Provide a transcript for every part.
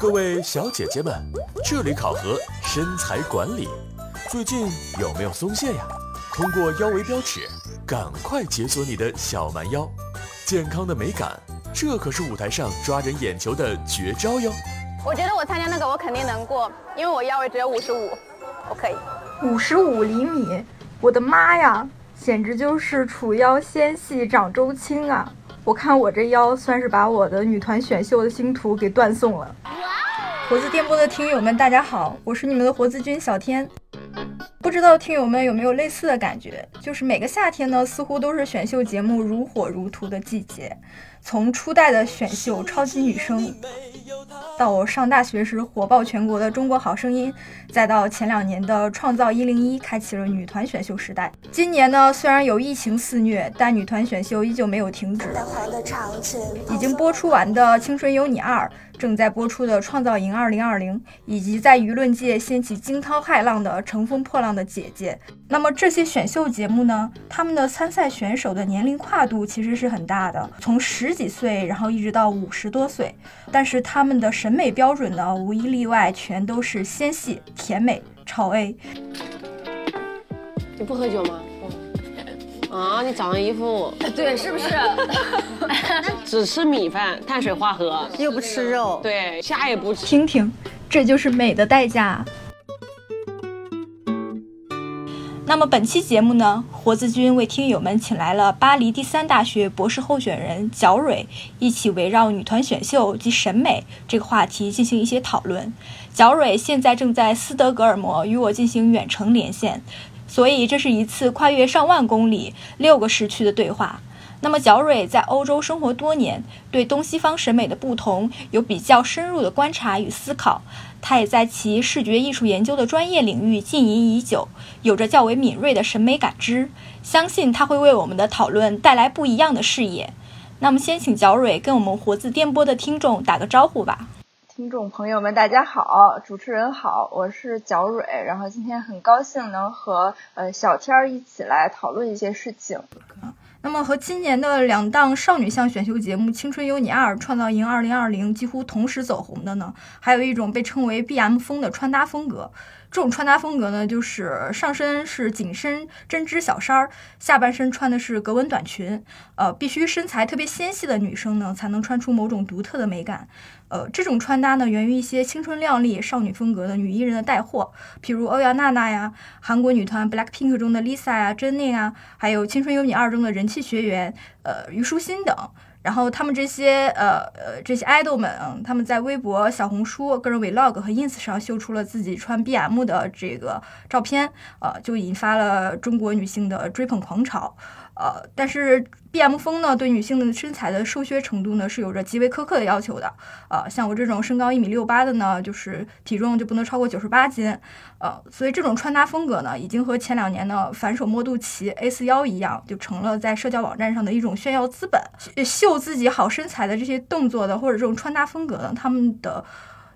各位小姐姐们，这里考核身材管理，最近有没有松懈呀？通过腰围标尺，赶快解锁你的小蛮腰。健康的美感，这可是舞台上抓人眼球的绝招哟。我觉得我参加那个我肯定能过，因为我腰围只有五十五，我可以。五十五厘米，我的妈呀，简直就是楚腰纤细掌周青啊！我看我这腰算是把我的女团选秀的星途给断送了。活字电波的听友们，大家好，我是你们的活字君小天。不知道听友们有没有类似的感觉？就是每个夏天呢，似乎都是选秀节目如火如荼的季节。从初代的选秀《超级女声》，到我上大学时火爆全国的《中国好声音》，再到前两年的《创造一零一》，开启了女团选秀时代。今年呢，虽然有疫情肆虐，但女团选秀依旧没有停止。已经播出完的《青春有你二》。正在播出的《创造营2020》，以及在舆论界掀起惊涛骇浪的《乘风破浪的姐姐》。那么这些选秀节目呢？他们的参赛选手的年龄跨度其实是很大的，从十几岁，然后一直到五十多岁。但是他们的审美标准呢，无一例外，全都是纤细、甜美、超 A。你不喝酒吗？啊，你长了一副 对，是不是？只吃米饭，碳水化合又不吃肉，对，虾也不吃。听听，这就是美的代价。那么本期节目呢，活字君为听友们请来了巴黎第三大学博士候选人角蕊，一起围绕女团选秀及审美这个话题进行一些讨论。角蕊现在正在斯德哥尔摩与我进行远程连线。所以，这是一次跨越上万公里、六个时区的对话。那么，角蕊在欧洲生活多年，对东西方审美的不同有比较深入的观察与思考。他也在其视觉艺术研究的专业领域浸淫已久，有着较为敏锐的审美感知。相信他会为我们的讨论带来不一样的视野。那么，先请角蕊跟我们活字电波的听众打个招呼吧。听众朋友们，大家好，主持人好，我是角蕊，然后今天很高兴能和呃小天儿一起来讨论一些事情。那么和今年的两档少女向选秀节目《青春有你二》《创造营二零二零》几乎同时走红的呢，还有一种被称为 BM 风的穿搭风格。这种穿搭风格呢，就是上身是紧身针织小衫儿，下半身穿的是格纹短裙。呃，必须身材特别纤细的女生呢，才能穿出某种独特的美感。呃，这种穿搭呢，源于一些青春靓丽少女风格的女艺人的带货，譬如欧阳娜娜呀，韩国女团 BLACKPINK 中的 Lisa 呀、珍妮啊，还有《青春有你二》中的人气学员呃虞书欣等。然后他们这些呃呃这些爱豆们，他们在微博、小红书、个人 vlog 和 ins 上秀出了自己穿 BM 的这个照片，呃，就引发了中国女性的追捧狂潮。呃，但是 B M 风呢，对女性的身材的瘦削程度呢，是有着极为苛刻的要求的。呃，像我这种身高一米六八的呢，就是体重就不能超过九十八斤。呃，所以这种穿搭风格呢，已经和前两年的反手摸肚脐 A 四腰一样，就成了在社交网站上的一种炫耀资本，秀自己好身材的这些动作的或者这种穿搭风格呢，他们的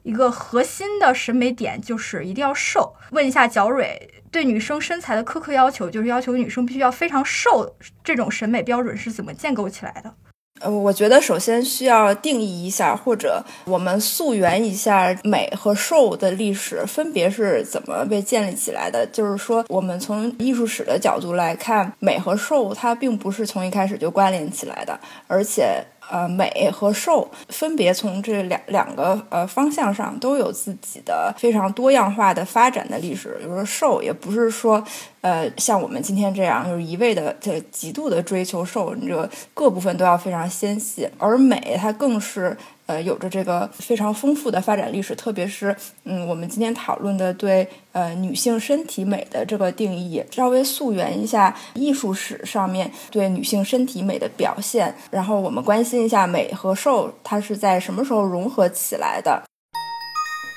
一个核心的审美点就是一定要瘦。问一下角蕊。对女生身材的苛刻要求，就是要求女生必须要非常瘦。这种审美标准是怎么建构起来的？呃，我觉得首先需要定义一下，或者我们溯源一下美和瘦的历史分别是怎么被建立起来的。就是说，我们从艺术史的角度来看，美和瘦它并不是从一开始就关联起来的，而且。呃，美和瘦分别从这两两个呃方向上都有自己的非常多样化的发展的历史。比如说，瘦也不是说呃像我们今天这样，就是一味的这极度的追求瘦，你这各部分都要非常纤细，而美它更是。呃，有着这个非常丰富的发展历史，特别是嗯，我们今天讨论的对呃女性身体美的这个定义，稍微溯源一下艺术史上面对女性身体美的表现，然后我们关心一下美和瘦它是在什么时候融合起来的。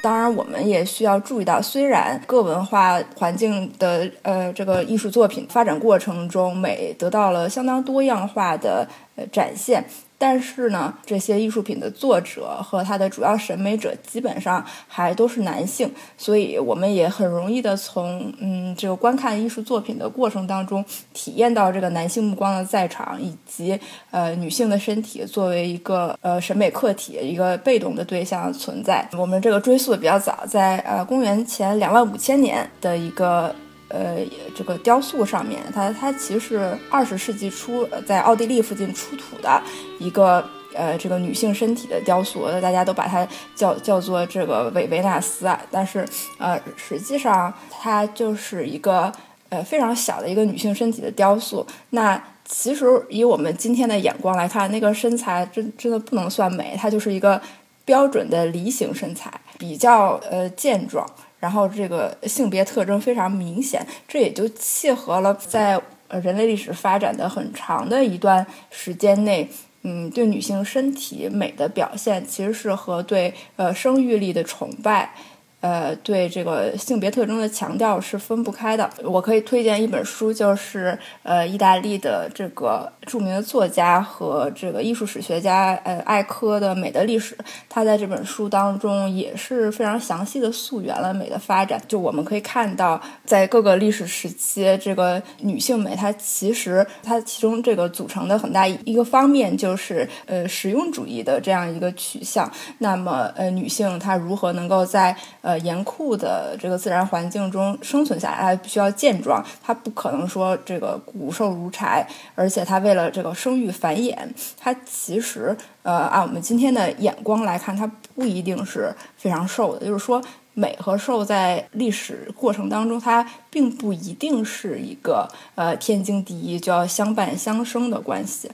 当然，我们也需要注意到，虽然各文化环境的呃这个艺术作品发展过程中，美得到了相当多样化的呃展现。但是呢，这些艺术品的作者和他的主要审美者基本上还都是男性，所以我们也很容易的从嗯这个观看艺术作品的过程当中体验到这个男性目光的在场，以及呃女性的身体作为一个呃审美客体一个被动的对象存在。我们这个追溯的比较早，在呃公元前两万五千年的一个。呃，这个雕塑上面，它它其实是二十世纪初在奥地利附近出土的一个呃这个女性身体的雕塑，大家都把它叫叫做这个维维纳斯啊，但是呃实际上它就是一个呃非常小的一个女性身体的雕塑。那其实以我们今天的眼光来看，那个身材真真的不能算美，它就是一个标准的梨形身材，比较呃健壮。然后这个性别特征非常明显，这也就契合了在人类历史发展的很长的一段时间内，嗯，对女性身体美的表现其实是和对呃生育力的崇拜。呃，对这个性别特征的强调是分不开的。我可以推荐一本书，就是呃，意大利的这个著名的作家和这个艺术史学家呃艾科的《美的历史》。他在这本书当中也是非常详细的溯源了美的发展。就我们可以看到，在各个历史时期，这个女性美它其实它其中这个组成的很大一个方面就是呃实用主义的这样一个取向。那么呃，女性她如何能够在呃严酷的这个自然环境中生存下来，它必须要健壮，它不可能说这个骨瘦如柴，而且它为了这个生育繁衍，它其实呃按我们今天的眼光来看，它不一定是非常瘦的。就是说，美和瘦在历史过程当中，它并不一定是一个呃天经地义就要相伴相生的关系。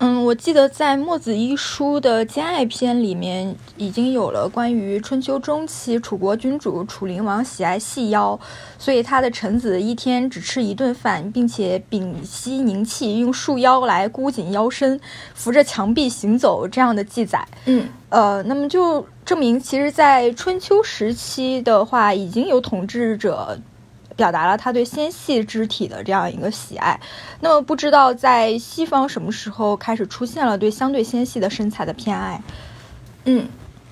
嗯，我记得在《墨子一书》的兼爱篇里面，已经有了关于春秋中期楚国君主楚灵王喜爱细腰，所以他的臣子一天只吃一顿饭，并且屏息凝气，用束腰来箍紧腰身，扶着墙壁行走这样的记载。嗯，呃，那么就证明，其实，在春秋时期的话，已经有统治者。表达了他对纤细肢体的这样一个喜爱。那么，不知道在西方什么时候开始出现了对相对纤细的身材的偏爱？嗯，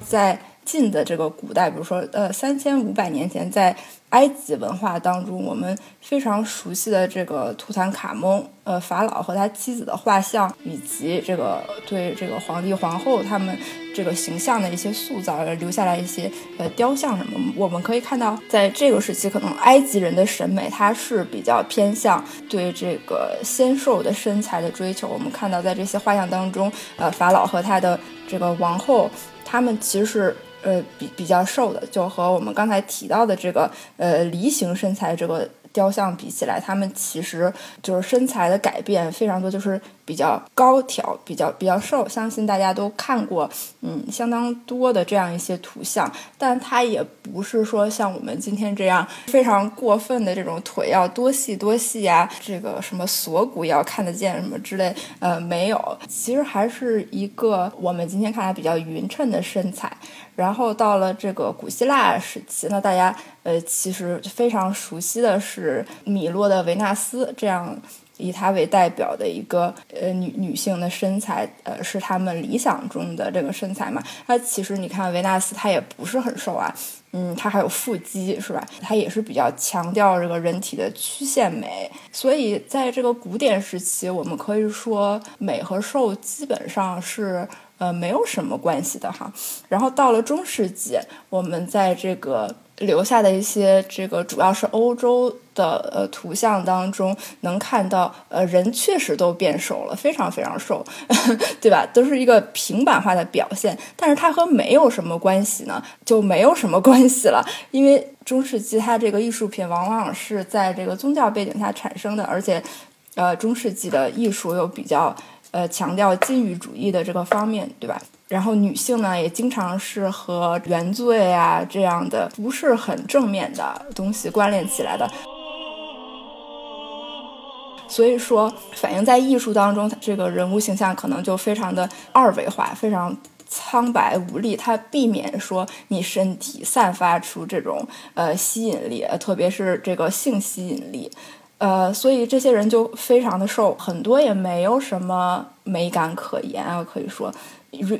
在近的这个古代，比如说呃三千五百年前，在埃及文化当中，我们非常熟悉的这个图坦卡蒙，呃法老和他妻子的画像，以及这个对这个皇帝皇后他们。这个形象的一些塑造，留下来一些呃雕像什么，我们可以看到，在这个时期，可能埃及人的审美它是比较偏向对这个纤瘦的身材的追求。我们看到，在这些画像当中，呃，法老和他的这个王后，他们其实是呃比比较瘦的，就和我们刚才提到的这个呃梨形身材这个。雕像比起来，他们其实就是身材的改变非常多，就是比较高挑，比较比较瘦。相信大家都看过，嗯，相当多的这样一些图像，但它也不是说像我们今天这样非常过分的这种腿要多细多细啊，这个什么锁骨要看得见什么之类，呃，没有，其实还是一个我们今天看来比较匀称的身材。然后到了这个古希腊时期，那大家呃其实非常熟悉的是米洛的维纳斯，这样以她为代表的一个呃女女性的身材，呃是他们理想中的这个身材嘛。那其实你看维纳斯她也不是很瘦啊，嗯，她还有腹肌是吧？她也是比较强调这个人体的曲线美。所以在这个古典时期，我们可以说美和瘦基本上是。呃，没有什么关系的哈。然后到了中世纪，我们在这个留下的一些这个主要是欧洲的呃图像当中，能看到呃人确实都变瘦了，非常非常瘦，对吧？都是一个平板化的表现。但是它和没有什么关系呢？就没有什么关系了，因为中世纪它这个艺术品往往是在这个宗教背景下产生的，而且呃中世纪的艺术又比较。呃，强调禁欲主义的这个方面，对吧？然后女性呢，也经常是和原罪啊这样的不是很正面的东西关联起来的。所以说，反映在艺术当中，这个人物形象可能就非常的二维化，非常苍白无力。它避免说你身体散发出这种呃吸引力，特别是这个性吸引力。呃，所以这些人就非常的瘦，很多也没有什么美感可言啊，可以说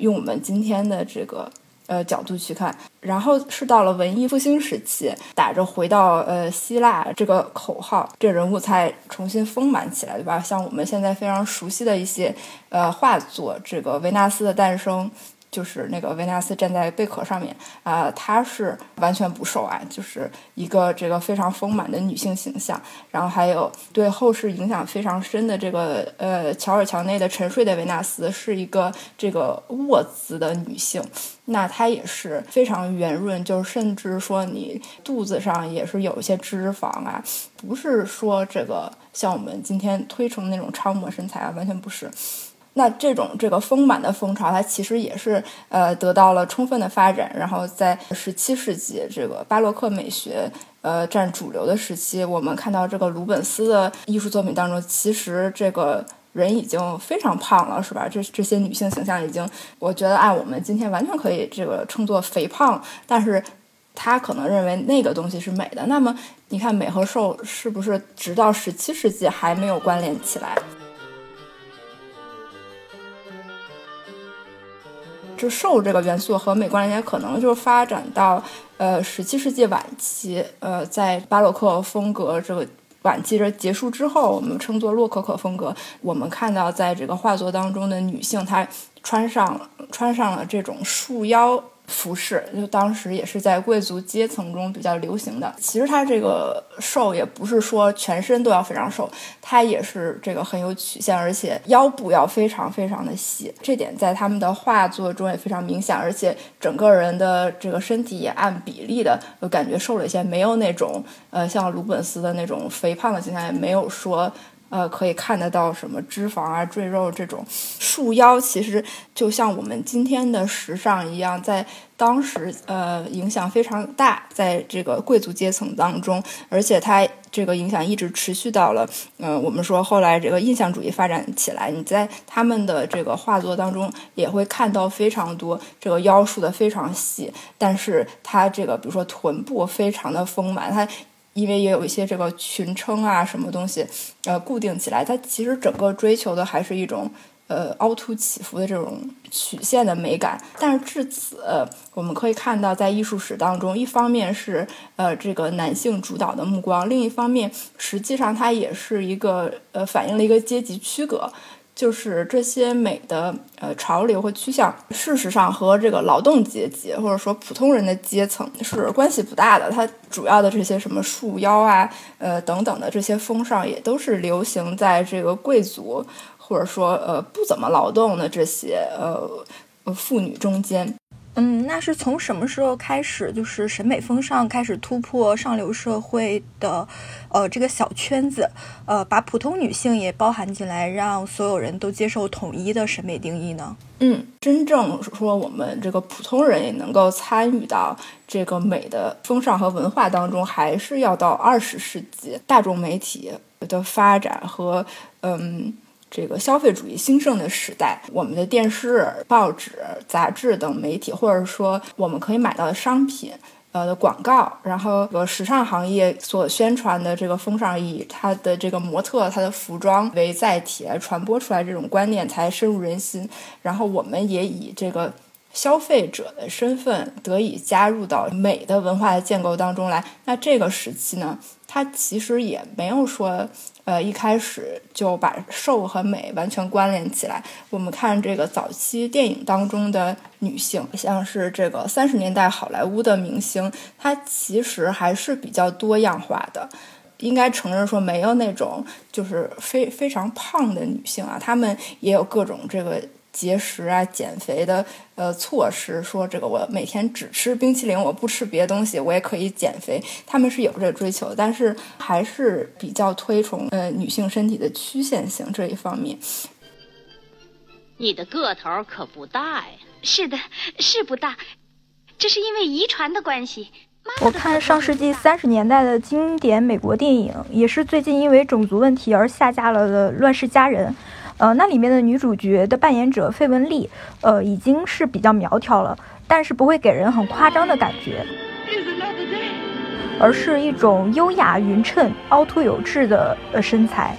用我们今天的这个。呃，角度去看，然后是到了文艺复兴时期，打着回到呃希腊这个口号，这人物才重新丰满起来，对吧？像我们现在非常熟悉的一些呃画作，这个维纳斯的诞生。就是那个维纳斯站在贝壳上面啊，她是完全不瘦啊，就是一个这个非常丰满的女性形象。然后还有对后世影响非常深的这个呃乔尔乔内的《沉睡的维纳斯》，是一个这个卧姿的女性，那她也是非常圆润，就是甚至说你肚子上也是有一些脂肪啊，不是说这个像我们今天推崇的那种超模身材啊，完全不是。那这种这个丰满的风潮，它其实也是呃得到了充分的发展。然后在十七世纪，这个巴洛克美学呃占主流的时期，我们看到这个鲁本斯的艺术作品当中，其实这个人已经非常胖了，是吧？这这些女性形象已经，我觉得按我们今天完全可以这个称作肥胖。但是他可能认为那个东西是美的。那么你看美和瘦是不是直到十七世纪还没有关联起来？就瘦这个元素和美观连接，可能就是发展到呃十七世纪晚期，呃，在巴洛克风格这个晚期这结束之后，我们称作洛可可风格。我们看到在这个画作当中的女性，她穿上穿上了这种束腰。服饰就当时也是在贵族阶层中比较流行的。其实它这个瘦也不是说全身都要非常瘦，它也是这个很有曲线，而且腰部要非常非常的细。这点在他们的画作中也非常明显，而且整个人的这个身体也按比例的，就感觉瘦了一些，没有那种呃像鲁本斯的那种肥胖的形象，也没有说。呃，可以看得到什么脂肪啊、赘肉这种束腰，其实就像我们今天的时尚一样，在当时呃影响非常大，在这个贵族阶层当中，而且它这个影响一直持续到了嗯，我们说后来这个印象主义发展起来，你在他们的这个画作当中也会看到非常多这个腰束的非常细，但是它这个比如说臀部非常的丰满，它。因为也有一些这个裙撑啊，什么东西，呃，固定起来，它其实整个追求的还是一种呃凹凸起伏的这种曲线的美感。但是至此，我们可以看到，在艺术史当中，一方面是呃这个男性主导的目光，另一方面，实际上它也是一个呃反映了一个阶级区隔。就是这些美的呃潮流和趋向，事实上和这个劳动阶级或者说普通人的阶层是关系不大的。它主要的这些什么束腰啊，呃等等的这些风尚，也都是流行在这个贵族或者说呃不怎么劳动的这些呃妇女中间。嗯，那是从什么时候开始，就是审美风尚开始突破上流社会的，呃，这个小圈子，呃，把普通女性也包含进来，让所有人都接受统一的审美定义呢？嗯，真正说我们这个普通人也能够参与到这个美的风尚和文化当中，还是要到二十世纪大众媒体的发展和嗯。这个消费主义兴盛的时代，我们的电视、报纸、杂志等媒体，或者说我们可以买到的商品，呃的广告，然后和时尚行业所宣传的这个风尚，以它的这个模特、它的服装为载体传播出来，这种观念才深入人心。然后我们也以这个消费者的身份得以加入到美的文化的建构当中来。那这个时期呢，它其实也没有说。呃，一开始就把瘦和美完全关联起来。我们看这个早期电影当中的女性，像是这个三十年代好莱坞的明星，她其实还是比较多样化的。应该承认说，没有那种就是非非常胖的女性啊，她们也有各种这个。节食啊，减肥的呃措施，说这个我每天只吃冰淇淋，我不吃别的东西，我也可以减肥。他们是有这个追求，但是还是比较推崇呃女性身体的曲线型这一方面。你的个头可不大呀？是的，是不大，这是因为遗传的关系。我看上世纪三十年代的经典美国电影，也是最近因为种族问题而下架了的《乱世佳人》。呃，那里面的女主角的扮演者费雯丽，呃，已经是比较苗条了，但是不会给人很夸张的感觉。而是一种优雅匀称、凹凸有致的呃身材。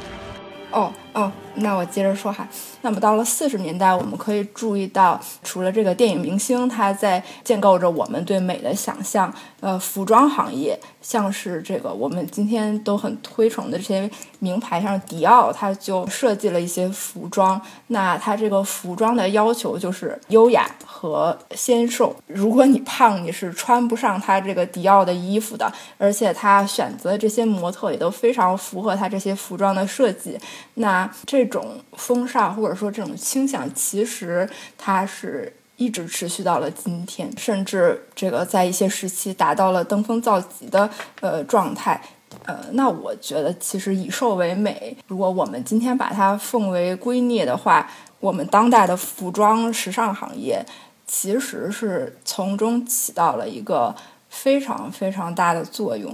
哦哦，那我接着说哈。那么到了四十年代，我们可以注意到，除了这个电影明星，他在建构着我们对美的想象。呃，服装行业，像是这个我们今天都很推崇的这些名牌，像迪奥，它就设计了一些服装。那它这个服装的要求就是优雅和纤瘦。如果你胖，你是穿不上它这个迪奥的衣服的。而且它选择这些模特也都非常符合它这些服装的设计。那这种风尚或者说这种倾向，其实它是。一直持续到了今天，甚至这个在一些时期达到了登峰造极的呃状态，呃，那我觉得其实以瘦为美，如果我们今天把它奉为圭臬的话，我们当代的服装时尚行业其实是从中起到了一个非常非常大的作用。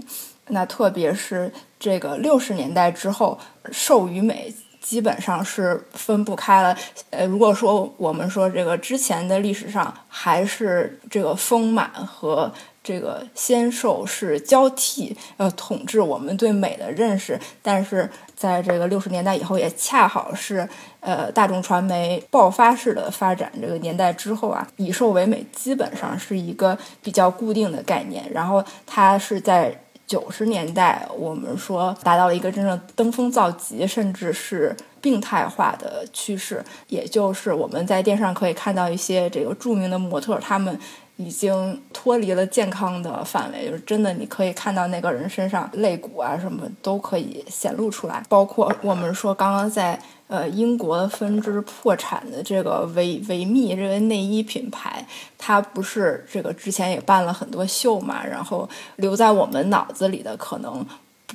那特别是这个六十年代之后，瘦与美。基本上是分不开了。呃，如果说我们说这个之前的历史上还是这个丰满和这个纤瘦是交替呃统治我们对美的认识，但是在这个六十年代以后，也恰好是呃大众传媒爆发式的发展这个年代之后啊，以瘦为美基本上是一个比较固定的概念，然后它是在。九十年代，我们说达到了一个真正登峰造极，甚至是病态化的趋势。也就是我们在电视上可以看到一些这个著名的模特，他们已经脱离了健康的范围，就是真的你可以看到那个人身上肋骨啊什么都可以显露出来。包括我们说刚刚在。呃，英国的分支破产的这个维维密这个内衣品牌，它不是这个之前也办了很多秀嘛？然后留在我们脑子里的可能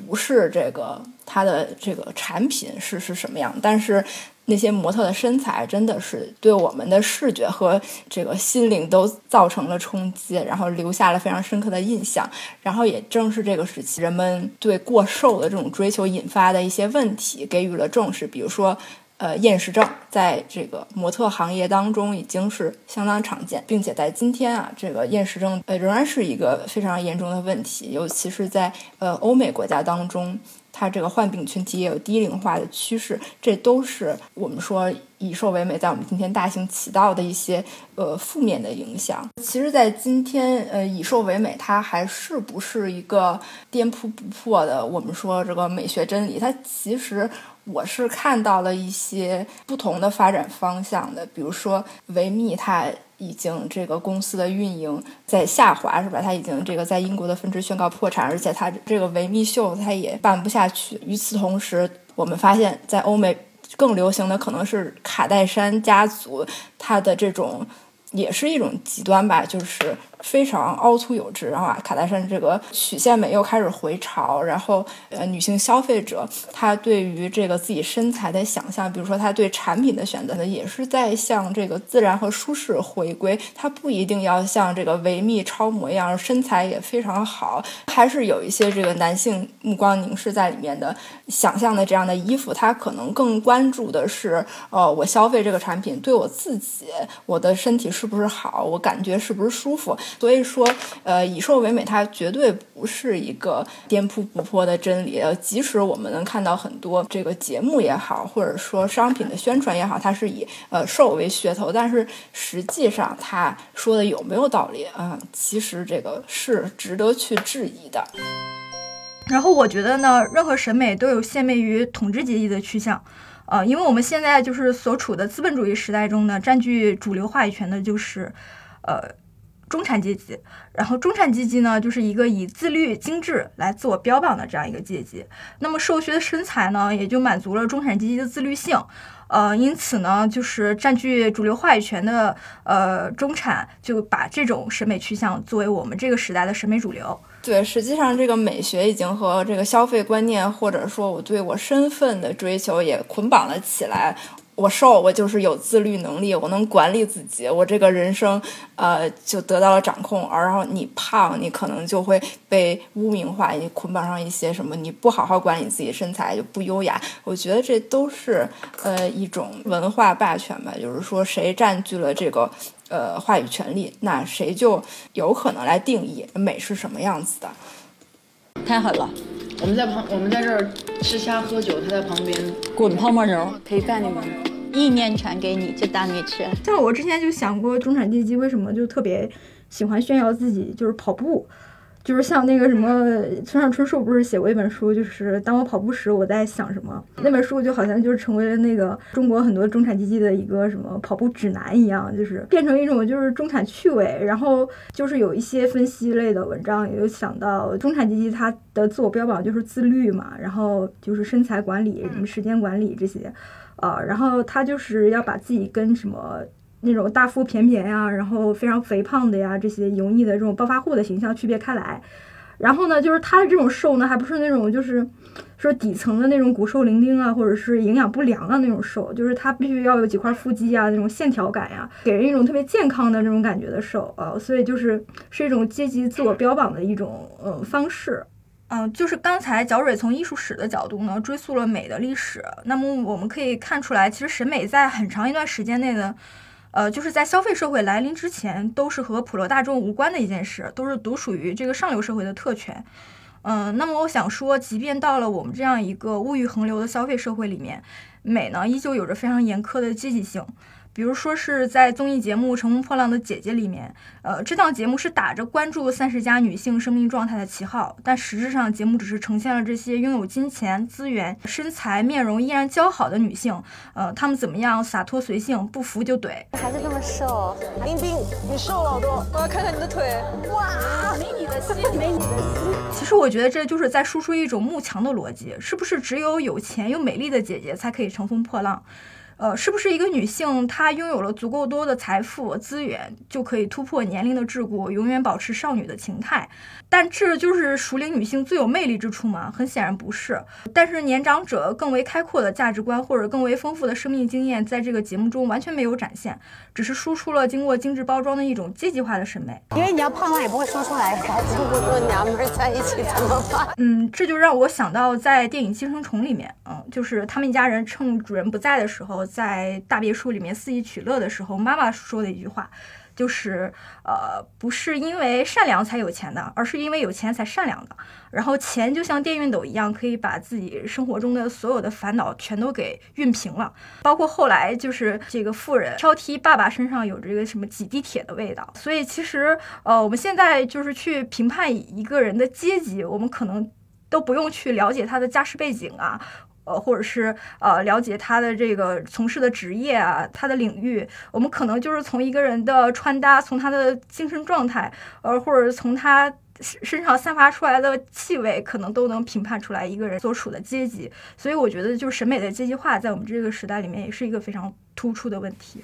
不是这个它的这个产品是是什么样，但是。那些模特的身材真的是对我们的视觉和这个心灵都造成了冲击，然后留下了非常深刻的印象。然后也正是这个时期，人们对过瘦的这种追求引发的一些问题给予了重视，比如说，呃，厌食症在这个模特行业当中已经是相当常见，并且在今天啊，这个厌食症呃仍然是一个非常严重的问题，尤其是在呃欧美国家当中。它这个患病群体也有低龄化的趋势，这都是我们说以瘦为美在我们今天大行其道的一些呃负面的影响。其实，在今天，呃，以瘦为美，它还是不是一个颠扑不破的我们说这个美学真理？它其实我是看到了一些不同的发展方向的，比如说维密，它。已经这个公司的运营在下滑，是吧？他已经这个在英国的分支宣告破产，而且他这个维密秀他也办不下去。与此同时，我们发现，在欧美更流行的可能是卡戴珊家族，他的这种也是一种极端吧，就是。非常凹凸有致，然后啊，卡戴珊这个曲线美又开始回潮，然后呃，女性消费者她对于这个自己身材的想象，比如说她对产品的选择呢，也是在向这个自然和舒适回归。她不一定要像这个维密超模一样身材也非常好，还是有一些这个男性目光凝视在里面的想象的这样的衣服，他可能更关注的是，呃，我消费这个产品对我自己，我的身体是不是好，我感觉是不是舒服。所以说，呃，以瘦为美，它绝对不是一个颠扑不破的真理。呃，即使我们能看到很多这个节目也好，或者说商品的宣传也好，它是以呃瘦为噱头，但是实际上它说的有没有道理啊？其实这个是值得去质疑的。然后我觉得呢，任何审美都有献媚于统治阶级的趋向，呃，因为我们现在就是所处的资本主义时代中呢，占据主流话语权的就是，呃。中产阶级，然后中产阶级呢，就是一个以自律、精致来自我标榜的这样一个阶级。那么瘦削的身材呢，也就满足了中产阶级的自律性。呃，因此呢，就是占据主流话语权的呃中产，就把这种审美趋向作为我们这个时代的审美主流。对，实际上这个美学已经和这个消费观念，或者说我对我身份的追求也捆绑了起来。我瘦，我就是有自律能力，我能管理自己，我这个人生，呃，就得到了掌控。而然后你胖，你可能就会被污名化，你捆绑上一些什么，你不好好管理自己身材就不优雅。我觉得这都是呃一种文化霸权吧，就是说谁占据了这个呃话语权利，那谁就有可能来定义美是什么样子的。太狠了！我们在旁，我们在这儿吃虾喝酒，他在旁边滚泡沫轴，陪伴你们。意念传给你，就当你吃。像我之前就想过，中产阶级为什么就特别喜欢炫耀自己，就是跑步。就是像那个什么村上春树不是写过一本书，就是当我跑步时我在想什么。那本书就好像就是成为了那个中国很多中产阶级的一个什么跑步指南一样，就是变成一种就是中产趣味。然后就是有一些分析类的文章也有想到中产阶级他的自我标榜就是自律嘛，然后就是身材管理、什么时间管理这些，呃，然后他就是要把自己跟什么。那种大腹便便呀，然后非常肥胖的呀，这些油腻的这种暴发户的形象区别开来。然后呢，就是他的这种瘦呢，还不是那种就是说底层的那种骨瘦伶仃啊，或者是营养不良的那种瘦，就是他必须要有几块腹肌啊，那种线条感呀，给人一种特别健康的这种感觉的瘦啊。所以就是是一种阶级自我标榜的一种呃方式。嗯，就是刚才角蕊从艺术史的角度呢，追溯了美的历史。那么我们可以看出来，其实审美在很长一段时间内呢。呃，就是在消费社会来临之前，都是和普罗大众无关的一件事，都是独属于这个上流社会的特权。嗯，那么我想说，即便到了我们这样一个物欲横流的消费社会里面，美呢，依旧有着非常严苛的积极性。比如说是在综艺节目《乘风破浪的姐姐》里面，呃，这档节目是打着关注三十加女性生命状态的旗号，但实质上节目只是呈现了这些拥有金钱资源、身材面容依然姣好的女性，呃，她们怎么样洒脱随性，不服就怼。还是这么瘦，冰冰，你瘦了好多，我要看看你的腿。哇，没你的心，没你的心。其实我觉得这就是在输出一种慕强的逻辑，是不是只有有钱又美丽的姐姐才可以乘风破浪？呃，是不是一个女性，她拥有了足够多的财富资源，就可以突破年龄的桎梏，永远保持少女的情态？但这就是熟龄女性最有魅力之处吗？很显然不是。但是年长者更为开阔的价值观或者更为丰富的生命经验，在这个节目中完全没有展现，只是输出了经过精致包装的一种阶级化的审美。因为你要胖了也不会说出来，这么多娘们在一起怎么办？嗯，这就让我想到在电影《寄生虫》里面，嗯，就是他们一家人趁主人不在的时候。在大别墅里面肆意取乐的时候，妈妈说的一句话，就是，呃，不是因为善良才有钱的，而是因为有钱才善良的。然后钱就像电熨斗一样，可以把自己生活中的所有的烦恼全都给熨平了，包括后来就是这个富人挑剔爸爸身上有这个什么挤地铁的味道。所以其实，呃，我们现在就是去评判一个人的阶级，我们可能都不用去了解他的家世背景啊。呃，或者是呃，了解他的这个从事的职业啊，他的领域，我们可能就是从一个人的穿搭，从他的精神状态，呃，或者从他身上散发出来的气味，可能都能评判出来一个人所处的阶级。所以，我觉得就是审美的阶级化，在我们这个时代里面，也是一个非常突出的问题。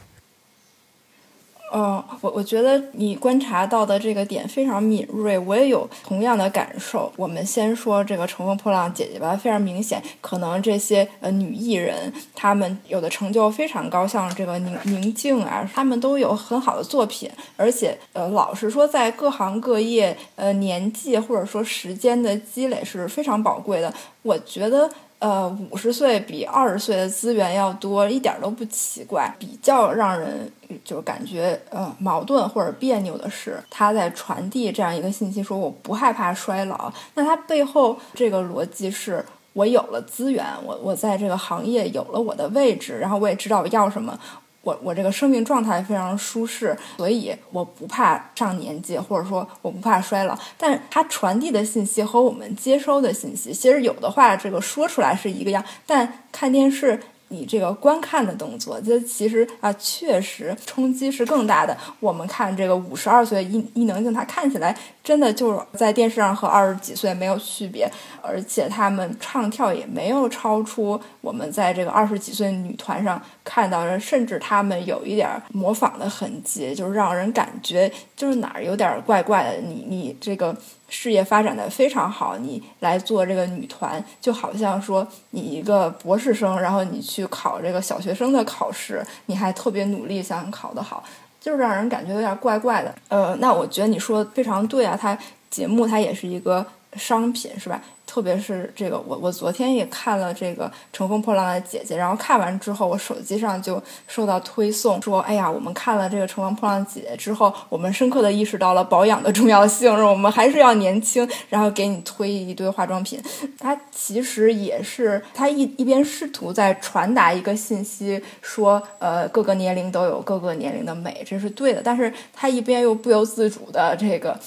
嗯，我我觉得你观察到的这个点非常敏锐，我也有同样的感受。我们先说这个《乘风破浪姐姐》吧，非常明显，可能这些呃女艺人，她们有的成就非常高，像这个宁宁静啊，她们都有很好的作品，而且呃，老实说，在各行各业，呃，年纪或者说时间的积累是非常宝贵的。我觉得。呃，五十岁比二十岁的资源要多，一点都不奇怪。比较让人就感觉呃矛盾或者别扭的是，他在传递这样一个信息，说我不害怕衰老。那他背后这个逻辑是我有了资源，我我在这个行业有了我的位置，然后我也知道我要什么。我我这个生命状态非常舒适，所以我不怕上年纪，或者说我不怕衰老。但它传递的信息和我们接收的信息，其实有的话这个说出来是一个样，但看电视。你这个观看的动作，这其实啊，确实冲击是更大的。我们看这个五十二岁伊伊能静，她看起来真的就是在电视上和二十几岁没有区别，而且他们唱跳也没有超出我们在这个二十几岁女团上看到的，甚至他们有一点模仿的痕迹，就是让人感觉就是哪儿有点怪怪的。你你这个。事业发展的非常好，你来做这个女团，就好像说你一个博士生，然后你去考这个小学生的考试，你还特别努力想考得好，就是让人感觉有点怪怪的。呃，那我觉得你说的非常对啊，它节目它也是一个商品，是吧？特别是这个，我我昨天也看了这个《乘风破浪的姐姐》，然后看完之后，我手机上就收到推送，说：“哎呀，我们看了这个《乘风破浪姐姐》之后，我们深刻的意识到了保养的重要性，我们还是要年轻。”然后给你推一堆化妆品，它其实也是它一一边试图在传达一个信息，说呃各个年龄都有各个年龄的美，这是对的，但是它一边又不由自主的这个。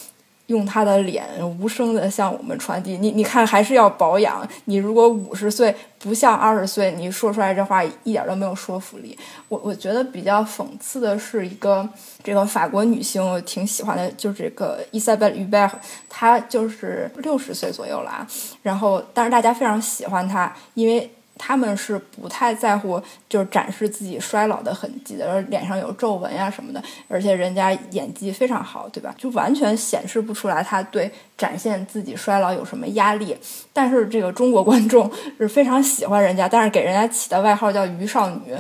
用他的脸无声的向我们传递，你你看还是要保养。你如果五十岁不像二十岁，你说出来这话一点都没有说服力。我我觉得比较讽刺的是一个这个法国女星，我挺喜欢的，就是这个伊莎贝尔·于贝尔，她就是六十岁左右了啊。然后，但是大家非常喜欢她，因为。他们是不太在乎，就是展示自己衰老的痕迹的，脸上有皱纹呀什么的，而且人家演技非常好，对吧？就完全显示不出来他对展现自己衰老有什么压力。但是这个中国观众是非常喜欢人家，但是给人家起的外号叫“于少女”，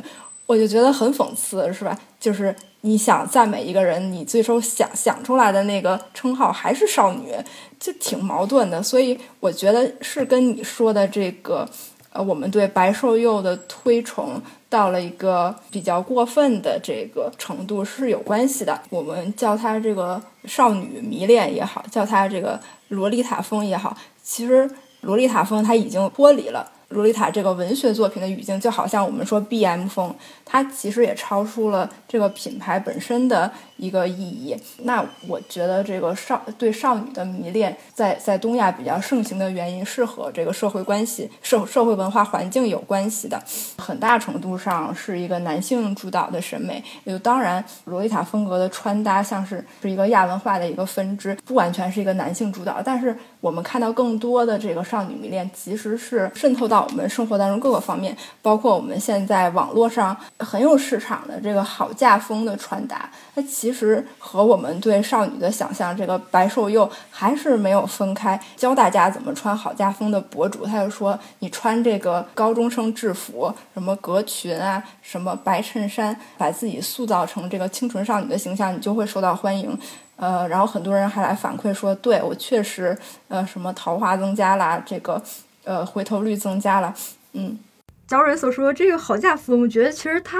我就觉得很讽刺，是吧？就是你想赞美一个人，你最终想想出来的那个称号还是少女，就挺矛盾的。所以我觉得是跟你说的这个。呃，我们对白瘦幼的推崇到了一个比较过分的这个程度是有关系的。我们叫它这个少女迷恋也好，叫它这个洛丽塔风也好，其实洛丽塔风它已经脱离了。洛丽塔这个文学作品的语境，就好像我们说 B M 风，它其实也超出了这个品牌本身的一个意义。那我觉得这个少对少女的迷恋，在在东亚比较盛行的原因，是和这个社会关系、社社会文化环境有关系的。很大程度上是一个男性主导的审美。也就当然，洛丽塔风格的穿搭像是是一个亚文化的一个分支，不完全是一个男性主导。但是我们看到更多的这个少女迷恋，其实是渗透到。我们生活当中各个方面，包括我们现在网络上很有市场的这个好嫁风的穿搭，它其其实和我们对少女的想象，这个白瘦幼还是没有分开。教大家怎么穿好家风的博主，他就说你穿这个高中生制服，什么格裙啊，什么白衬衫，把自己塑造成这个清纯少女的形象，你就会受到欢迎。呃，然后很多人还来反馈说，对我确实，呃，什么桃花增加啦，这个。呃，回头率增加了，嗯，小蕊所说这个好嫁风，我觉得其实它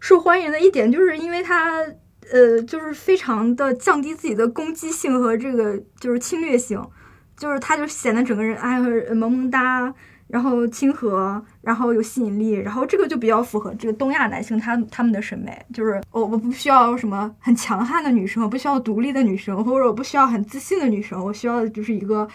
受欢迎的一点，就是因为它，呃，就是非常的降低自己的攻击性和这个就是侵略性，就是他就显得整个人哎萌萌哒，然后亲和，然后有吸引力，然后这个就比较符合这个东亚男性他他们的审美，就是我我不需要什么很强悍的女生，我不需要独立的女生，或者我不需要很自信的女生，我需要的就是一个。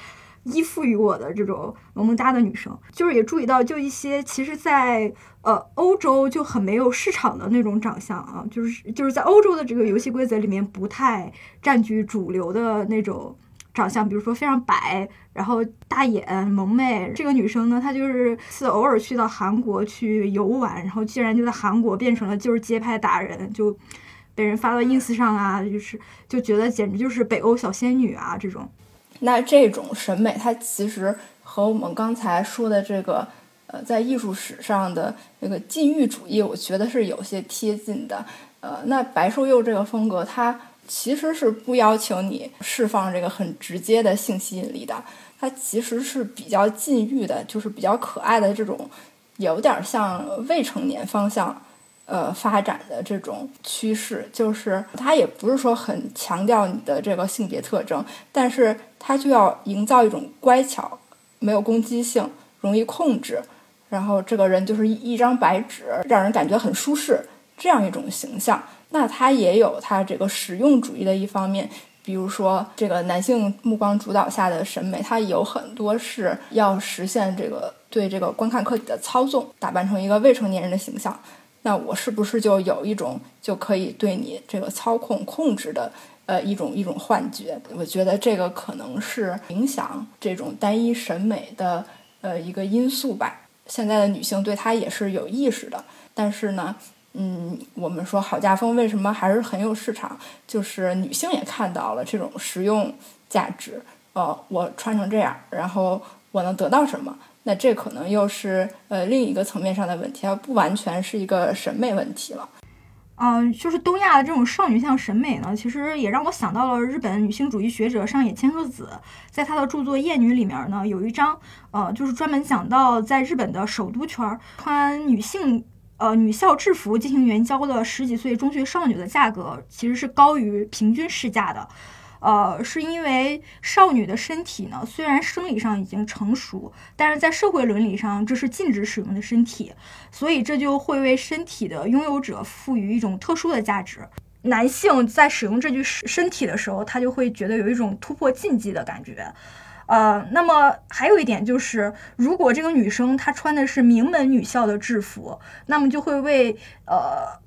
依附于我的这种萌萌哒的女生，就是也注意到，就一些其实，在呃欧洲就很没有市场的那种长相啊，就是就是在欧洲的这个游戏规则里面不太占据主流的那种长相，比如说非常白，然后大眼萌妹。这个女生呢，她就是是偶尔去到韩国去游玩，然后竟然就在韩国变成了就是街拍达人，就被人发到 ins 上啊，就是就觉得简直就是北欧小仙女啊这种。那这种审美，它其实和我们刚才说的这个，呃，在艺术史上的那个禁欲主义，我觉得是有些贴近的。呃，那白瘦幼这个风格，它其实是不要求你释放这个很直接的性吸引力的，它其实是比较禁欲的，就是比较可爱的这种，有点像未成年方向。呃，发展的这种趋势，就是它也不是说很强调你的这个性别特征，但是它就要营造一种乖巧、没有攻击性、容易控制，然后这个人就是一张白纸，让人感觉很舒适这样一种形象。那它也有它这个实用主义的一方面，比如说这个男性目光主导下的审美，它有很多是要实现这个对这个观看客体的操纵，打扮成一个未成年人的形象。那我是不是就有一种就可以对你这个操控控制的呃一种一种幻觉？我觉得这个可能是影响这种单一审美的呃一个因素吧。现在的女性对它也是有意识的，但是呢，嗯，我们说好家风为什么还是很有市场？就是女性也看到了这种实用价值。呃，我穿成这样，然后我能得到什么？那这可能又是呃另一个层面上的问题，它不完全是一个审美问题了。嗯，就是东亚的这种少女向审美呢，其实也让我想到了日本女性主义学者上野千鹤子，在她的著作《厌女》里面呢，有一章，呃，就是专门讲到在日本的首都圈穿女性呃女校制服进行援交的十几岁中学少女的价格，其实是高于平均市价的。呃，是因为少女的身体呢，虽然生理上已经成熟，但是在社会伦理上这是禁止使用的身体，所以这就会为身体的拥有者赋予一种特殊的价值。男性在使用这具身体的时候，他就会觉得有一种突破禁忌的感觉。呃，那么还有一点就是，如果这个女生她穿的是名门女校的制服，那么就会为呃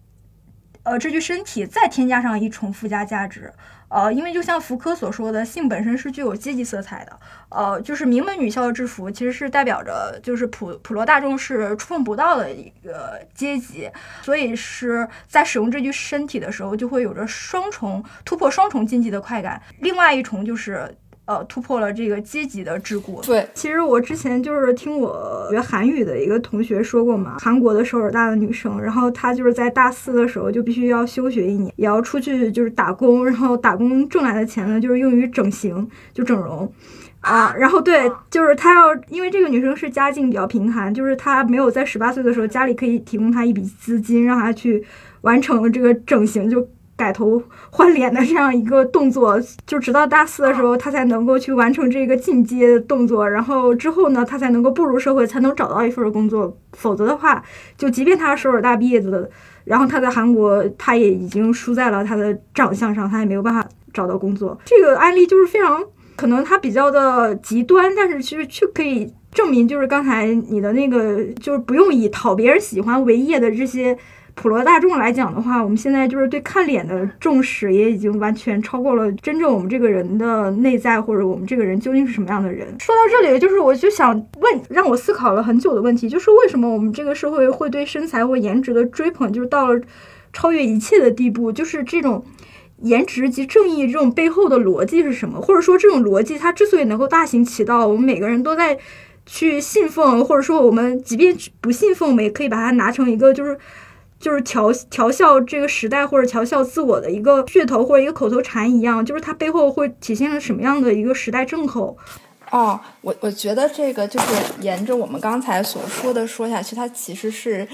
呃这具身体再添加上一重附加价值。呃，因为就像福柯所说的，性本身是具有阶级色彩的。呃，就是名门女校的制服，其实是代表着就是普普罗大众是触碰不到的一个阶级，所以是在使用这具身体的时候，就会有着双重突破双重禁忌的快感。另外一重就是。呃，突破了这个阶级的桎梏。对，其实我之前就是听我学韩语的一个同学说过嘛，韩国的首尔大的女生，然后她就是在大四的时候就必须要休学一年，也要出去就是打工，然后打工挣来的钱呢，就是用于整形，就整容啊。然后对，就是她要，因为这个女生是家境比较贫寒，就是她没有在十八岁的时候家里可以提供她一笔资金，让她去完成这个整形就。改头换脸的这样一个动作，就直到大四的时候，他才能够去完成这个进阶动作，然后之后呢，他才能够步入社会，才能找到一份工作。否则的话，就即便他是首尔大毕业的，然后他在韩国，他也已经输在了他的长相上，他也没有办法找到工作。这个案例就是非常可能他比较的极端，但是其实却可以证明，就是刚才你的那个，就是不用以讨别人喜欢为业的这些。普罗大众来讲的话，我们现在就是对看脸的重视也已经完全超过了真正我们这个人的内在，或者我们这个人究竟是什么样的人。说到这里，就是我就想问，让我思考了很久的问题，就是为什么我们这个社会会对身材或颜值的追捧，就是到了超越一切的地步？就是这种颜值及正义这种背后的逻辑是什么？或者说这种逻辑它之所以能够大行其道，我们每个人都在去信奉，或者说我们即便不信奉，我们也可以把它拿成一个就是。就是调调笑这个时代或者调笑自我的一个噱头或者一个口头禅一样，就是它背后会体现了什么样的一个时代正口？哦，我我觉得这个就是沿着我们刚才所说的说下去，它其实是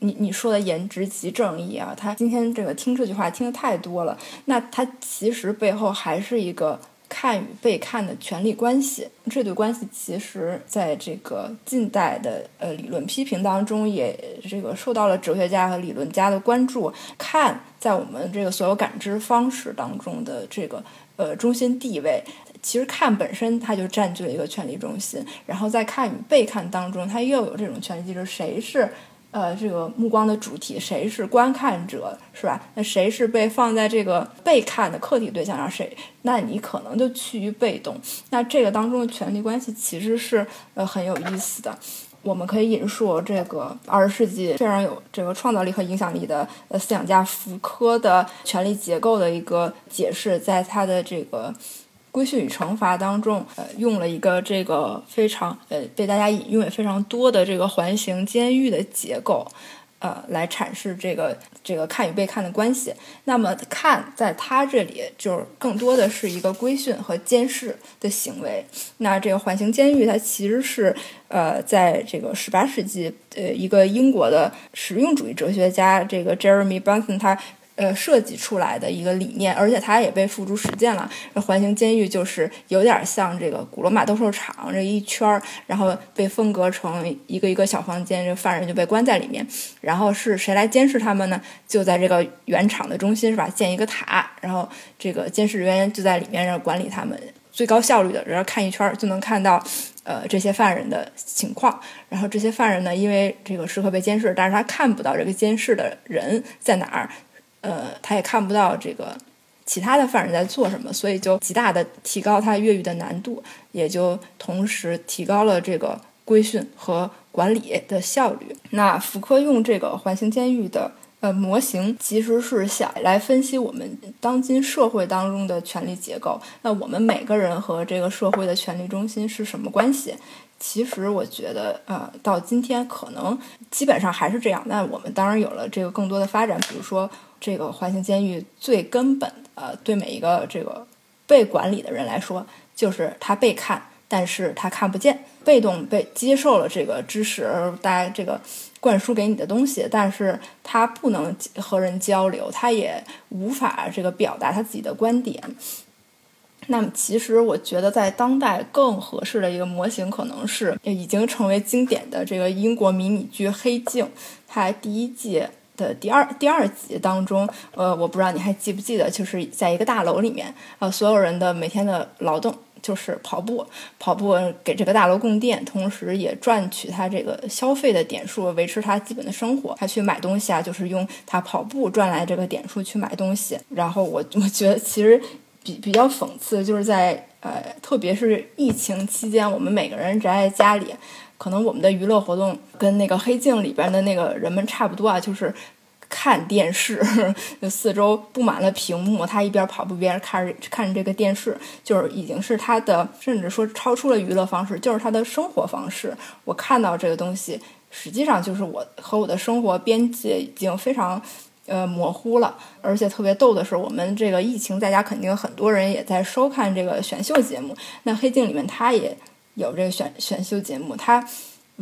你你说的颜值即正义啊。他今天这个听这句话听的太多了，那他其实背后还是一个。看与被看的权利关系，这对关系其实在这个近代的呃理论批评当中，也这个受到了哲学家和理论家的关注。看在我们这个所有感知方式当中的这个呃中心地位，其实看本身它就占据了一个权力中心。然后在看与被看当中，它又有这种权力机制，谁是？呃，这个目光的主体谁是观看者，是吧？那谁是被放在这个被看的客体对象上？谁？那你可能就趋于被动。那这个当中的权力关系其实是呃很有意思的。我们可以引述这个二十世纪非常有这个创造力和影响力的呃思想家福柯的权力结构的一个解释，在他的这个。规训与惩罚当中，呃，用了一个这个非常呃被大家引用也非常多的这个环形监狱的结构，呃，来阐释这个这个看与被看的关系。那么看在他这里，就是更多的是一个规训和监视的行为。那这个环形监狱，它其实是呃，在这个十八世纪，呃，一个英国的实用主义哲学家这个 Jeremy Bentham 他。呃，设计出来的一个理念，而且它也被付诸实践了。环形监狱就是有点像这个古罗马斗兽场这一圈儿，然后被分割成一个一个小房间，这犯人就被关在里面。然后是谁来监视他们呢？就在这个原场的中心是吧？建一个塔，然后这个监视人员就在里面然后管理他们，最高效率的，然后看一圈儿就能看到呃这些犯人的情况。然后这些犯人呢，因为这个时刻被监视，但是他看不到这个监视的人在哪儿。呃，他也看不到这个其他的犯人在做什么，所以就极大的提高他越狱的难度，也就同时提高了这个规训和管理的效率。那福柯用这个环形监狱的呃，模型其实是想来分析我们当今社会当中的权力结构。那我们每个人和这个社会的权力中心是什么关系？其实我觉得，呃，到今天可能基本上还是这样。那我们当然有了这个更多的发展，比如说这个环形监狱最根本的，对每一个这个被管理的人来说，就是他被看，但是他看不见，被动被接受了这个知识，大家这个。灌输给你的东西，但是他不能和人交流，他也无法这个表达他自己的观点。那么，其实我觉得在当代更合适的一个模型，可能是已经成为经典的这个英国迷你剧《黑镜》，它第一季的第二第二集当中，呃，我不知道你还记不记得，就是在一个大楼里面，呃，所有人的每天的劳动。就是跑步，跑步给这个大楼供电，同时也赚取他这个消费的点数，维持他基本的生活。他去买东西啊，就是用他跑步赚来这个点数去买东西。然后我我觉得其实比比较讽刺，就是在呃，特别是疫情期间，我们每个人宅在家里，可能我们的娱乐活动跟那个黑镜里边的那个人们差不多啊，就是。看电视，四周布满了屏幕，他一边跑步一边看着看这个电视，就是已经是他的，甚至说超出了娱乐方式，就是他的生活方式。我看到这个东西，实际上就是我和我的生活边界已经非常呃模糊了。而且特别逗的是，我们这个疫情在家，肯定很多人也在收看这个选秀节目。那《黑镜》里面他也有这个选选秀节目，他。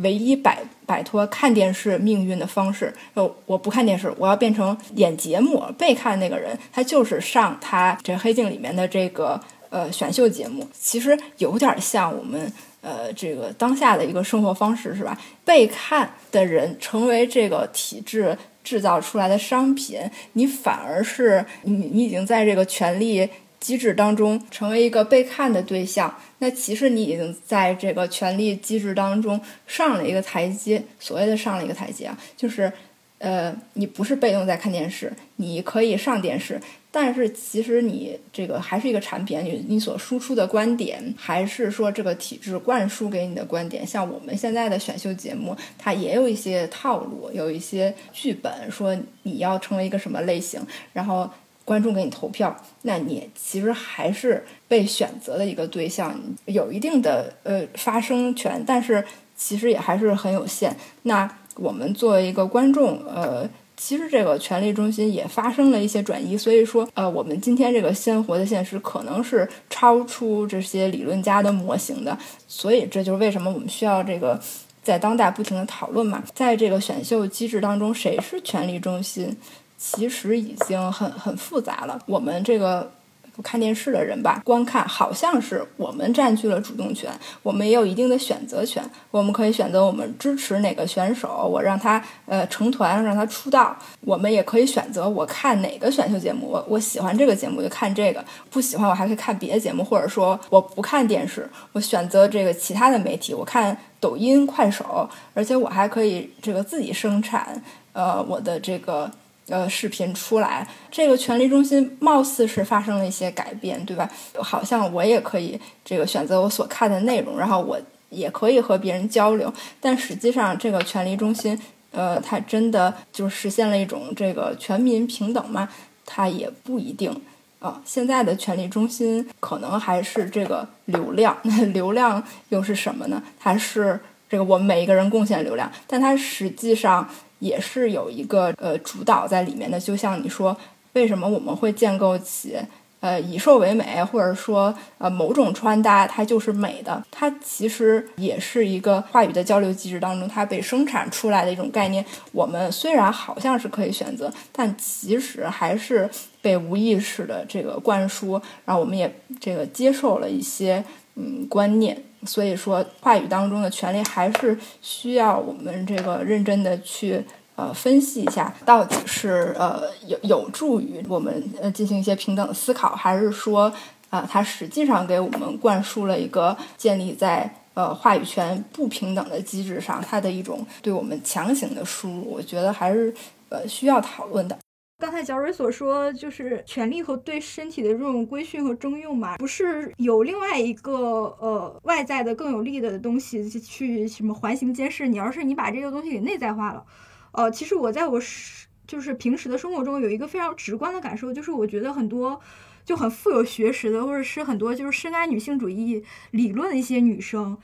唯一摆摆脱看电视命运的方式，呃，我不看电视，我要变成演节目被看那个人，他就是上他这黑镜里面的这个呃选秀节目，其实有点像我们呃这个当下的一个生活方式，是吧？被看的人成为这个体制制造出来的商品，你反而是你你已经在这个权力。机制当中成为一个被看的对象，那其实你已经在这个权力机制当中上了一个台阶。所谓的上了一个台阶啊，就是，呃，你不是被动在看电视，你可以上电视，但是其实你这个还是一个产品，你你所输出的观点还是说这个体制灌输给你的观点。像我们现在的选秀节目，它也有一些套路，有一些剧本，说你要成为一个什么类型，然后。观众给你投票，那你其实还是被选择的一个对象，有一定的呃发声权，但是其实也还是很有限。那我们作为一个观众，呃，其实这个权力中心也发生了一些转移。所以说，呃，我们今天这个鲜活的现实可能是超出这些理论家的模型的。所以这就是为什么我们需要这个在当代不停的讨论嘛，在这个选秀机制当中，谁是权力中心？其实已经很很复杂了。我们这个不看电视的人吧，观看好像是我们占据了主动权，我们也有一定的选择权。我们可以选择我们支持哪个选手，我让他呃成团，让他出道。我们也可以选择我看哪个选秀节目，我我喜欢这个节目就看这个，不喜欢我还可以看别的节目，或者说我不看电视，我选择这个其他的媒体，我看抖音、快手，而且我还可以这个自己生产呃我的这个。呃，视频出来，这个权力中心貌似是发生了一些改变，对吧？好像我也可以这个选择我所看的内容，然后我也可以和别人交流。但实际上，这个权力中心，呃，它真的就实现了一种这个全民平等吗？它也不一定啊。现在的权力中心可能还是这个流量，那 流量又是什么呢？它是这个我们每一个人贡献流量，但它实际上。也是有一个呃主导在里面的，就像你说，为什么我们会建构起呃以瘦为美，或者说呃某种穿搭它就是美的，它其实也是一个话语的交流机制当中它被生产出来的一种概念。我们虽然好像是可以选择，但其实还是被无意识的这个灌输，然后我们也这个接受了一些嗯观念。所以说，话语当中的权利还是需要我们这个认真的去呃分析一下，到底是呃有有助于我们呃进行一些平等思考，还是说啊它实际上给我们灌输了一个建立在呃话语权不平等的机制上，它的一种对我们强行的输入？我觉得还是呃需要讨论的。刚才小蕊所说，就是权力和对身体的这种规训和征用嘛，不是有另外一个呃外在的更有利的东西去什么环形监视你，而是你把这个东西给内在化了。呃，其实我在我是就是平时的生活中有一个非常直观的感受，就是我觉得很多就很富有学识的，或者是很多就是深谙女性主义理论的一些女生，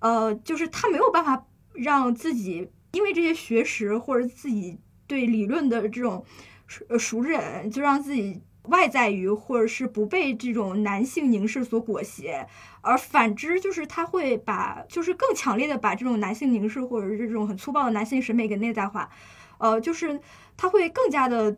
呃，就是她没有办法让自己因为这些学识或者自己对理论的这种呃熟人，就让自己。外在于，或者是不被这种男性凝视所裹挟，而反之，就是他会把，就是更强烈的把这种男性凝视，或者是这种很粗暴的男性审美给内在化，呃，就是他会更加的，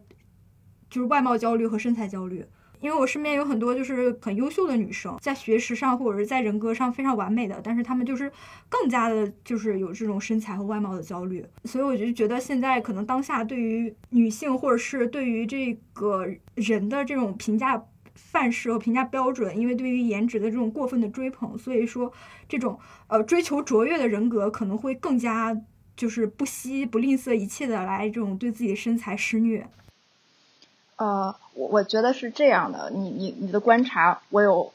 就是外貌焦虑和身材焦虑。因为我身边有很多就是很优秀的女生，在学识上或者是在人格上非常完美的，但是她们就是更加的，就是有这种身材和外貌的焦虑。所以我就觉得现在可能当下对于女性或者是对于这个人的这种评价范式和评价标准，因为对于颜值的这种过分的追捧，所以说这种呃追求卓越的人格可能会更加就是不惜不吝啬一切的来这种对自己的身材施虐。呃，我我觉得是这样的，你你你的观察，我有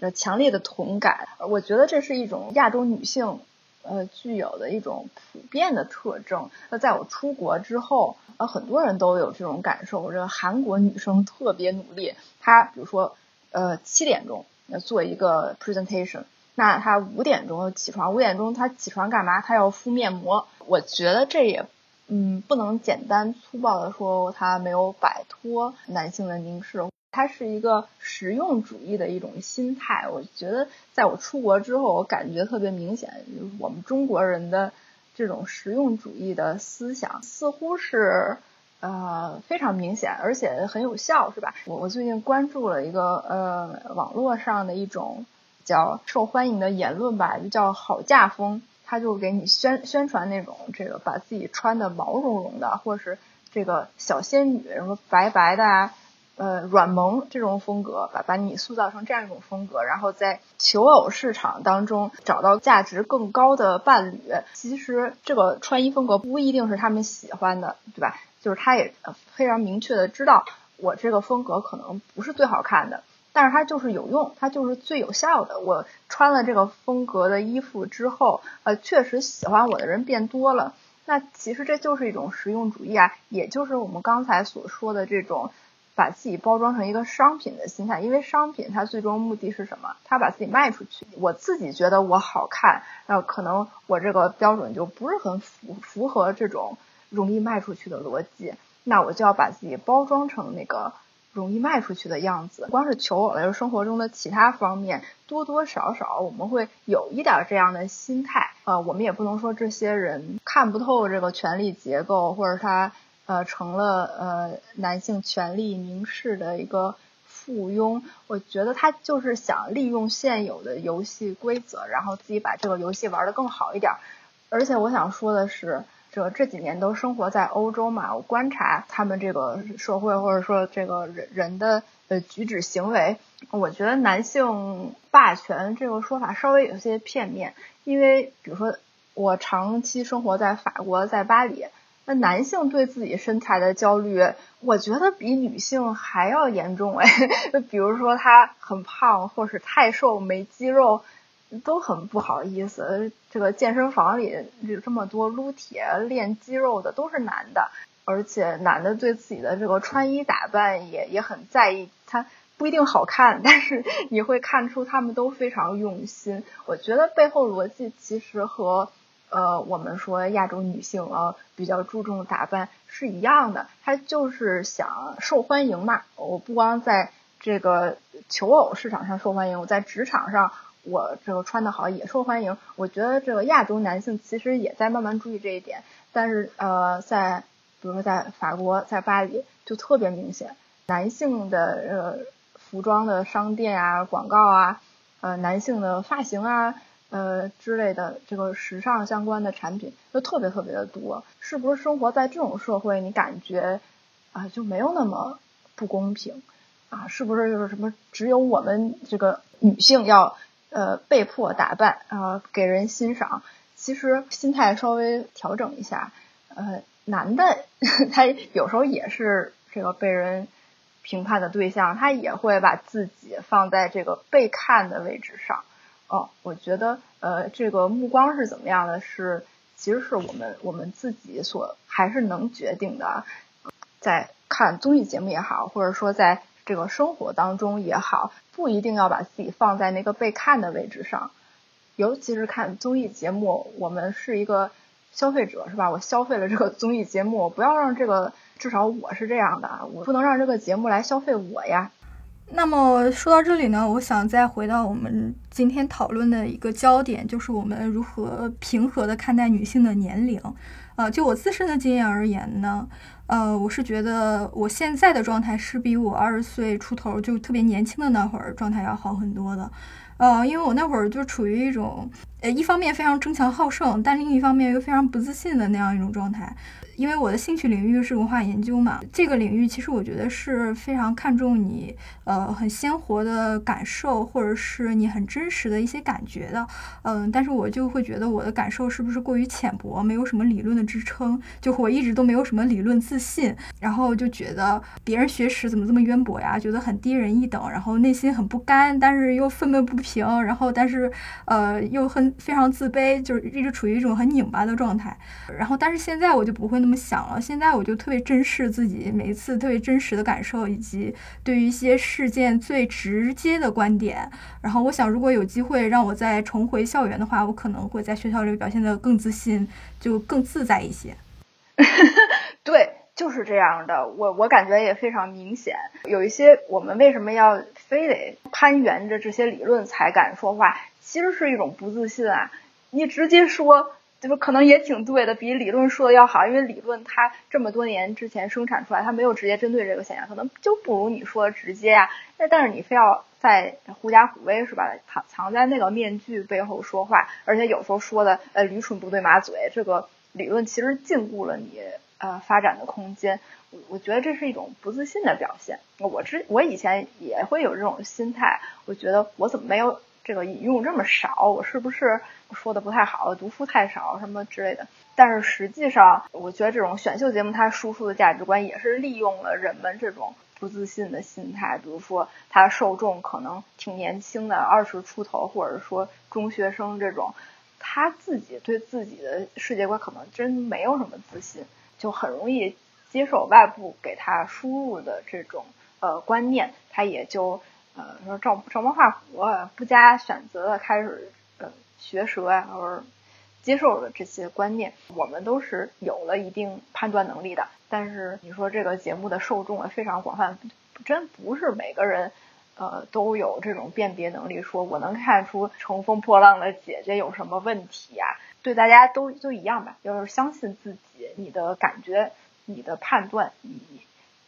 呃强烈的同感。我觉得这是一种亚洲女性呃具有的一种普遍的特征。那在我出国之后，呃，很多人都有这种感受。这个韩国女生特别努力，她比如说呃七点钟要做一个 presentation，那她五点钟起床，五点钟她起床干嘛？她要敷面膜。我觉得这也。嗯，不能简单粗暴的说他没有摆脱男性的凝视，他是一个实用主义的一种心态。我觉得在我出国之后，我感觉特别明显，就是我们中国人的这种实用主义的思想似乎是呃非常明显，而且很有效，是吧？我我最近关注了一个呃网络上的一种叫受欢迎的言论吧，就叫好嫁风。他就给你宣宣传那种这个把自己穿的毛茸茸的，或者是这个小仙女什么白白的啊，呃软萌这种风格，把把你塑造成这样一种风格，然后在求偶市场当中找到价值更高的伴侣。其实这个穿衣风格不一定是他们喜欢的，对吧？就是他也非常明确的知道，我这个风格可能不是最好看的。但是它就是有用，它就是最有效的。我穿了这个风格的衣服之后，呃，确实喜欢我的人变多了。那其实这就是一种实用主义啊，也就是我们刚才所说的这种把自己包装成一个商品的心态。因为商品它最终目的是什么？它把自己卖出去。我自己觉得我好看，那可能我这个标准就不是很符符合这种容易卖出去的逻辑。那我就要把自己包装成那个。容易卖出去的样子，光是求偶，就是生活中的其他方面，多多少少我们会有一点这样的心态。呃，我们也不能说这些人看不透这个权力结构，或者他呃成了呃男性权力凝视的一个附庸。我觉得他就是想利用现有的游戏规则，然后自己把这个游戏玩得更好一点。而且我想说的是。这这几年都生活在欧洲嘛，我观察他们这个社会或者说这个人人的呃举止行为，我觉得男性霸权这个说法稍微有些片面，因为比如说我长期生活在法国，在巴黎，那男性对自己身材的焦虑，我觉得比女性还要严重哎，比如说他很胖，或是太瘦没肌肉。都很不好意思，这个健身房里有这么多撸铁练肌肉的都是男的，而且男的对自己的这个穿衣打扮也也很在意，他不一定好看，但是你会看出他们都非常用心。我觉得背后逻辑其实和呃我们说亚洲女性啊比较注重打扮是一样的，他就是想受欢迎嘛。我不光在这个求偶市场上受欢迎，我在职场上。我这个穿的好也受欢迎，我觉得这个亚洲男性其实也在慢慢注意这一点，但是呃，在比如说在法国，在巴黎就特别明显，男性的呃服装的商店啊、广告啊，呃男性的发型啊，呃之类的这个时尚相关的产品就特别特别的多，是不是生活在这种社会，你感觉啊就没有那么不公平啊？是不是就是什么只有我们这个女性要？呃，被迫打扮啊，给人欣赏。其实心态稍微调整一下，呃，男的 他有时候也是这个被人评判的对象，他也会把自己放在这个被看的位置上。哦，我觉得呃，这个目光是怎么样的，是其实是我们我们自己所还是能决定的。在看综艺节目也好，或者说在这个生活当中也好，不一定要把自己放在那个被看的位置上。尤其是看综艺节目，我们是一个消费者，是吧？我消费了这个综艺节目，不要让这个，至少我是这样的，我不能让这个节目来消费我呀。那么说到这里呢，我想再回到我们今天讨论的一个焦点，就是我们如何平和的看待女性的年龄。呃，就我自身的经验而言呢，呃，我是觉得我现在的状态是比我二十岁出头就特别年轻的那会儿状态要好很多的。呃，因为我那会儿就处于一种，呃，一方面非常争强好胜，但另一方面又非常不自信的那样一种状态。因为我的兴趣领域是文化研究嘛，这个领域其实我觉得是非常看重你，呃，很鲜活的感受，或者是你很真实的一些感觉的，嗯，但是我就会觉得我的感受是不是过于浅薄，没有什么理论的支撑，就我一直都没有什么理论自信，然后就觉得别人学识怎么这么渊博呀，觉得很低人一等，然后内心很不甘，但是又愤懑不平，然后但是呃又很非常自卑，就是一直处于一种很拧巴的状态，然后但是现在我就不会那么。想了，现在我就特别珍视自己每一次特别真实的感受，以及对于一些事件最直接的观点。然后我想，如果有机会让我再重回校园的话，我可能会在学校里表现得更自信，就更自在一些。对，就是这样的。我我感觉也非常明显。有一些我们为什么要非得攀援着这些理论才敢说话，其实是一种不自信啊！你直接说。对吧？可能也挺对的，比理论说的要好，因为理论它这么多年之前生产出来，它没有直接针对这个现象，可能就不如你说的直接呀。那但是你非要在狐假虎威是吧？藏藏在那个面具背后说话，而且有时候说的呃驴唇不对马嘴，这个理论其实禁锢了你呃发展的空间。我我觉得这是一种不自信的表现。我之我以前也会有这种心态，我觉得我怎么没有。这个引用这么少，我是不是说的不太好？读书太少什么之类的。但是实际上，我觉得这种选秀节目它输出的价值观也是利用了人们这种不自信的心态。比如说，它受众可能挺年轻的，二十出头，或者说中学生这种，他自己对自己的世界观可能真没有什么自信，就很容易接受外部给他输入的这种呃观念，他也就。呃，说照照猫画虎，不加选择的开始呃学舌呀，或者接受了这些观念，我们都是有了一定判断能力的。但是你说这个节目的受众啊非常广泛，真不是每个人呃都有这种辨别能力。说我能看出乘风破浪的姐姐有什么问题呀？对大家都都一样吧，要是相信自己，你的感觉，你的判断，你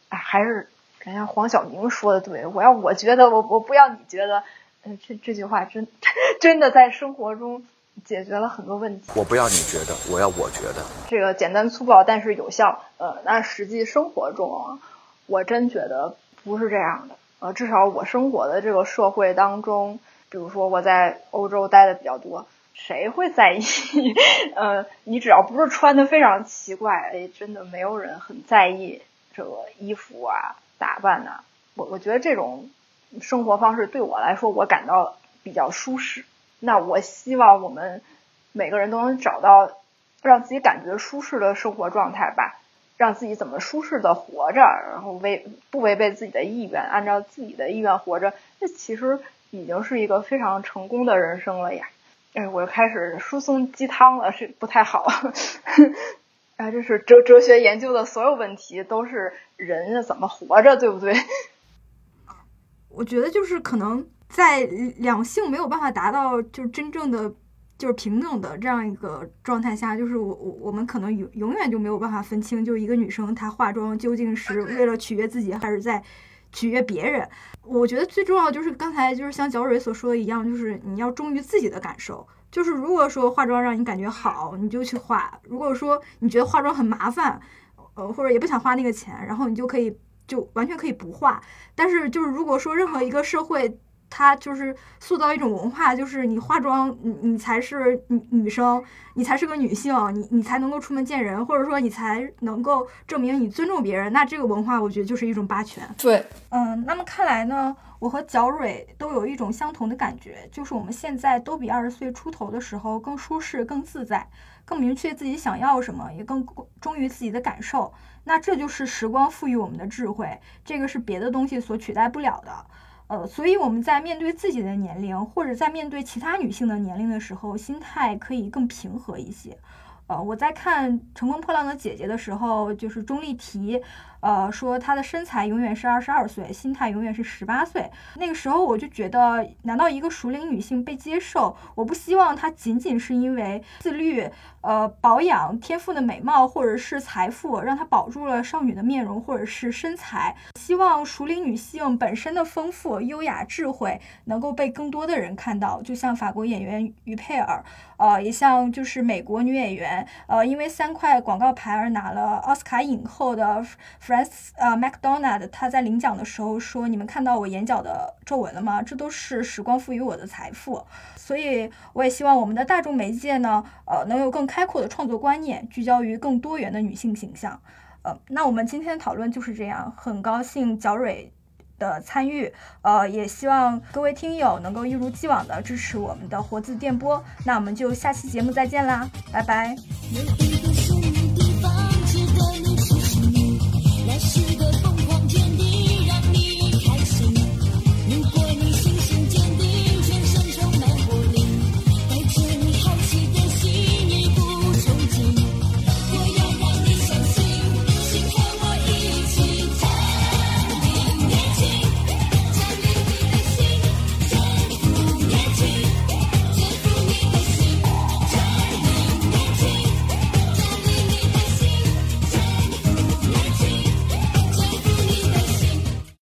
哎还是。人家黄晓明说的对，我要我觉得我我不要你觉得，嗯，这这句话真 真的在生活中解决了很多问题。我不要你觉得，我要我觉得。这个简单粗暴但是有效，呃，那实际生活中啊，我真觉得不是这样的。呃，至少我生活的这个社会当中，比如说我在欧洲待的比较多，谁会在意？呃，你只要不是穿的非常奇怪，哎，真的没有人很在意这个衣服啊。打扮呢？我我觉得这种生活方式对我来说，我感到比较舒适。那我希望我们每个人都能找到让自己感觉舒适的生活状态吧，让自己怎么舒适的活着，然后违不违背自己的意愿，按照自己的意愿活着，这其实已经是一个非常成功的人生了呀。哎，我又开始输送鸡汤了，是不太好。啊，这是哲哲学研究的所有问题都是人怎么活着，对不对？我觉得就是可能在两性没有办法达到就是真正的就是平等的这样一个状态下，就是我我我们可能永永远就没有办法分清，就一个女生她化妆究竟是为了取悦自己，还是在取悦别人。我觉得最重要就是刚才就是像脚蕊所说的一样，就是你要忠于自己的感受。就是如果说化妆让你感觉好，你就去化；如果说你觉得化妆很麻烦，呃，或者也不想花那个钱，然后你就可以就完全可以不化。但是就是如果说任何一个社会，它就是塑造一种文化，就是你化妆，你你才是女女生，你才是个女性，你你才能够出门见人，或者说你才能够证明你尊重别人。那这个文化，我觉得就是一种霸权。对，嗯，那么看来呢？我和角蕊都有一种相同的感觉，就是我们现在都比二十岁出头的时候更舒适、更自在，更明确自己想要什么，也更忠于自己的感受。那这就是时光赋予我们的智慧，这个是别的东西所取代不了的。呃，所以我们在面对自己的年龄，或者在面对其他女性的年龄的时候，心态可以更平和一些。呃，我在看《乘风破浪的姐姐》的时候，就是钟丽缇。呃，说她的身材永远是二十二岁，心态永远是十八岁。那个时候我就觉得，难道一个熟龄女性被接受，我不希望她仅仅是因为自律、呃保养、天赋的美貌或者是财富，让她保住了少女的面容或者是身材。希望熟龄女性本身的丰富、优雅、智慧能够被更多的人看到，就像法国演员于佩尔，呃，也像就是美国女演员，呃，因为三块广告牌而拿了奥斯卡影后的 f r a n c e。呃，McDonald 他在领奖的时候说：“你们看到我眼角的皱纹了吗？这都是时光赋予我的财富。”所以，我也希望我们的大众媒介呢，呃，能有更开阔的创作观念，聚焦于更多元的女性形象。呃，那我们今天的讨论就是这样，很高兴角蕊的参与，呃，也希望各位听友能够一如既往的支持我们的活字电波。那我们就下期节目再见啦，拜拜。